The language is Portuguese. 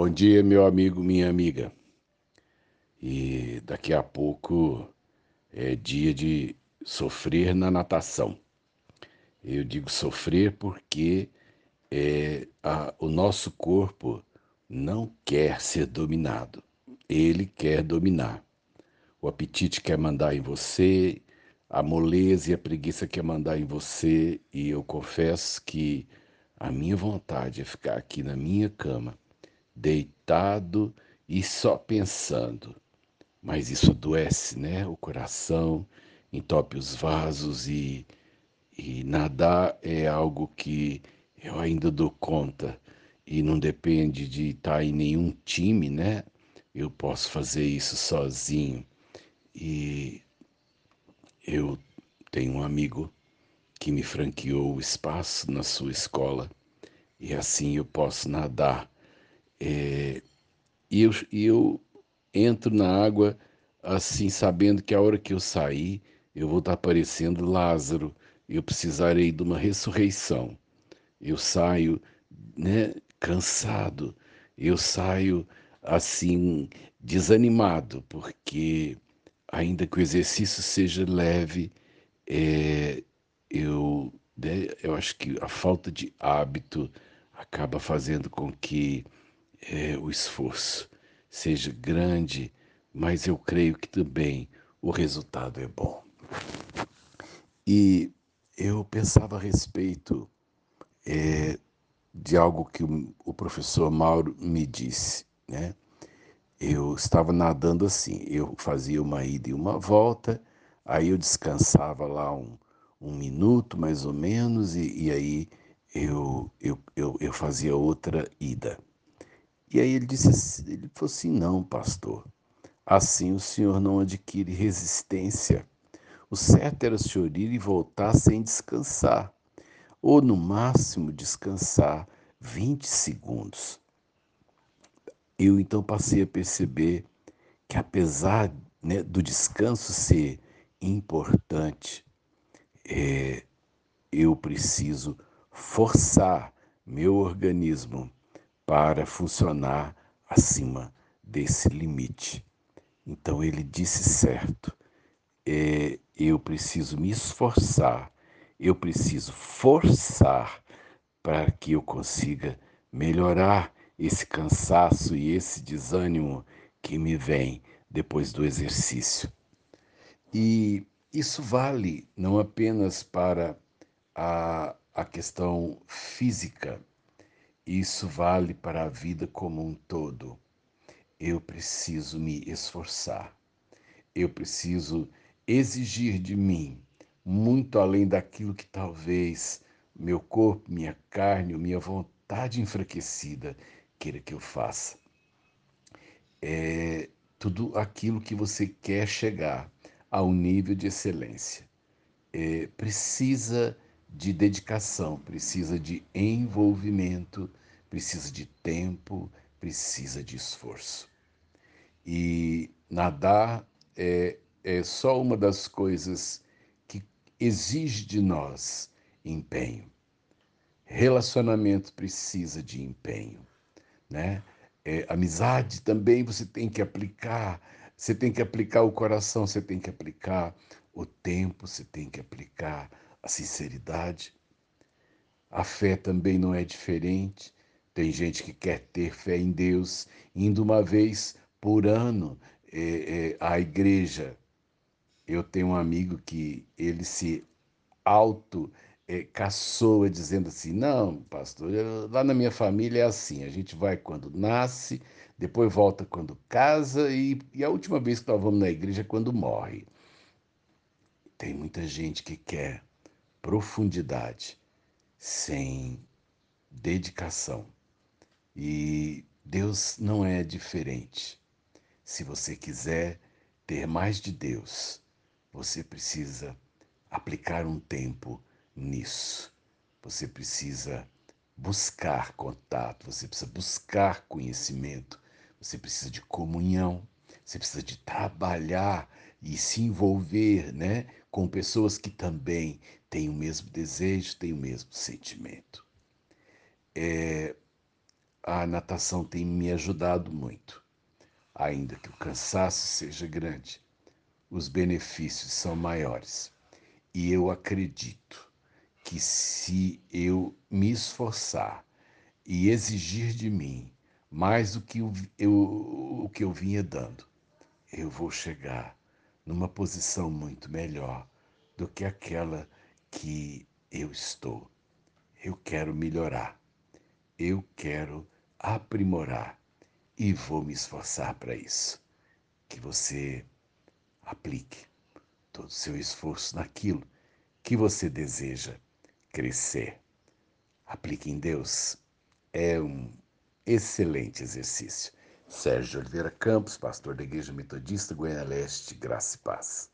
Bom dia, meu amigo, minha amiga. E daqui a pouco é dia de sofrer na natação. Eu digo sofrer porque é, a, o nosso corpo não quer ser dominado, ele quer dominar. O apetite quer mandar em você, a moleza e a preguiça quer mandar em você, e eu confesso que a minha vontade é ficar aqui na minha cama, deitado e só pensando. Mas isso adoece, né? O coração, entope os vasos e, e nadar é algo que eu ainda dou conta e não depende de estar em nenhum time, né? Eu posso fazer isso sozinho. E eu tenho um amigo que me franqueou o espaço na sua escola e assim eu posso nadar. É, e eu, eu entro na água assim, sabendo que a hora que eu sair, eu vou estar parecendo Lázaro, eu precisarei de uma ressurreição. Eu saio né, cansado, eu saio assim, desanimado, porque ainda que o exercício seja leve, é, eu, né, eu acho que a falta de hábito acaba fazendo com que é, o esforço seja grande, mas eu creio que também o resultado é bom. E eu pensava a respeito é, de algo que o, professor Mauro me disse, né? Eu estava nadando assim, eu fazia uma ida e uma volta, aí eu descansava lá um, um minuto mais ou menos, e, e aí eu, eu, eu, eu, fazia outra ida. E aí ele disse ele falou assim, não, pastor, assim o senhor não adquire resistência. O certo era o senhor ir e voltar sem descansar, ou no máximo descansar 20 segundos eu então passei a perceber que, apesar né, do descanso ser importante, é, eu preciso forçar meu organismo para funcionar acima desse limite. Então ele disse certo. É, eu preciso me esforçar, eu preciso forçar para que eu consiga melhorar esse cansaço e esse desânimo que me vem depois do exercício. E isso vale não apenas para a, a questão física, isso vale para a vida como um todo. Eu preciso me esforçar, eu preciso exigir de mim muito além daquilo que talvez meu corpo, minha carne, minha vontade enfraquecida queira que eu faça. É tudo aquilo que você quer chegar ao nível de excelência. É, precisa de dedicação, precisa de envolvimento, precisa de tempo, precisa de esforço. E nadar é, é só uma das coisas que exige de nós empenho. Relacionamento precisa de empenho né? É, amizade também você tem que aplicar, você tem que aplicar o coração, você tem que aplicar o tempo, você tem que aplicar a sinceridade. A fé também não é diferente. Tem gente que quer ter fé em Deus, indo uma vez por ano é, é, à igreja. Eu tenho um amigo que ele se auto é, caçoa dizendo assim: não, pastor, lá na minha família é assim, a gente vai quando nasce, depois volta quando casa e, e a última vez que nós vamos na igreja é quando morre. Tem muita gente que quer profundidade sem dedicação. E Deus não é diferente. Se você quiser ter mais de Deus, você precisa aplicar um tempo nisso. Você precisa buscar contato, você precisa buscar conhecimento, você precisa de comunhão, você precisa de trabalhar e se envolver né, com pessoas que também têm o mesmo desejo, têm o mesmo sentimento. É, a natação tem me ajudado muito. Ainda que o cansaço seja grande, os benefícios são maiores. E eu acredito que se eu me esforçar e exigir de mim mais do que eu, eu, o que eu vinha dando, eu vou chegar numa posição muito melhor do que aquela que eu estou. Eu quero melhorar, eu quero aprimorar e vou me esforçar para isso. Que você aplique todo o seu esforço naquilo que você deseja crescer. Aplique em Deus. É um excelente exercício. Sérgio Oliveira Campos, pastor da Igreja Metodista Goiânia Leste, Graça e Paz.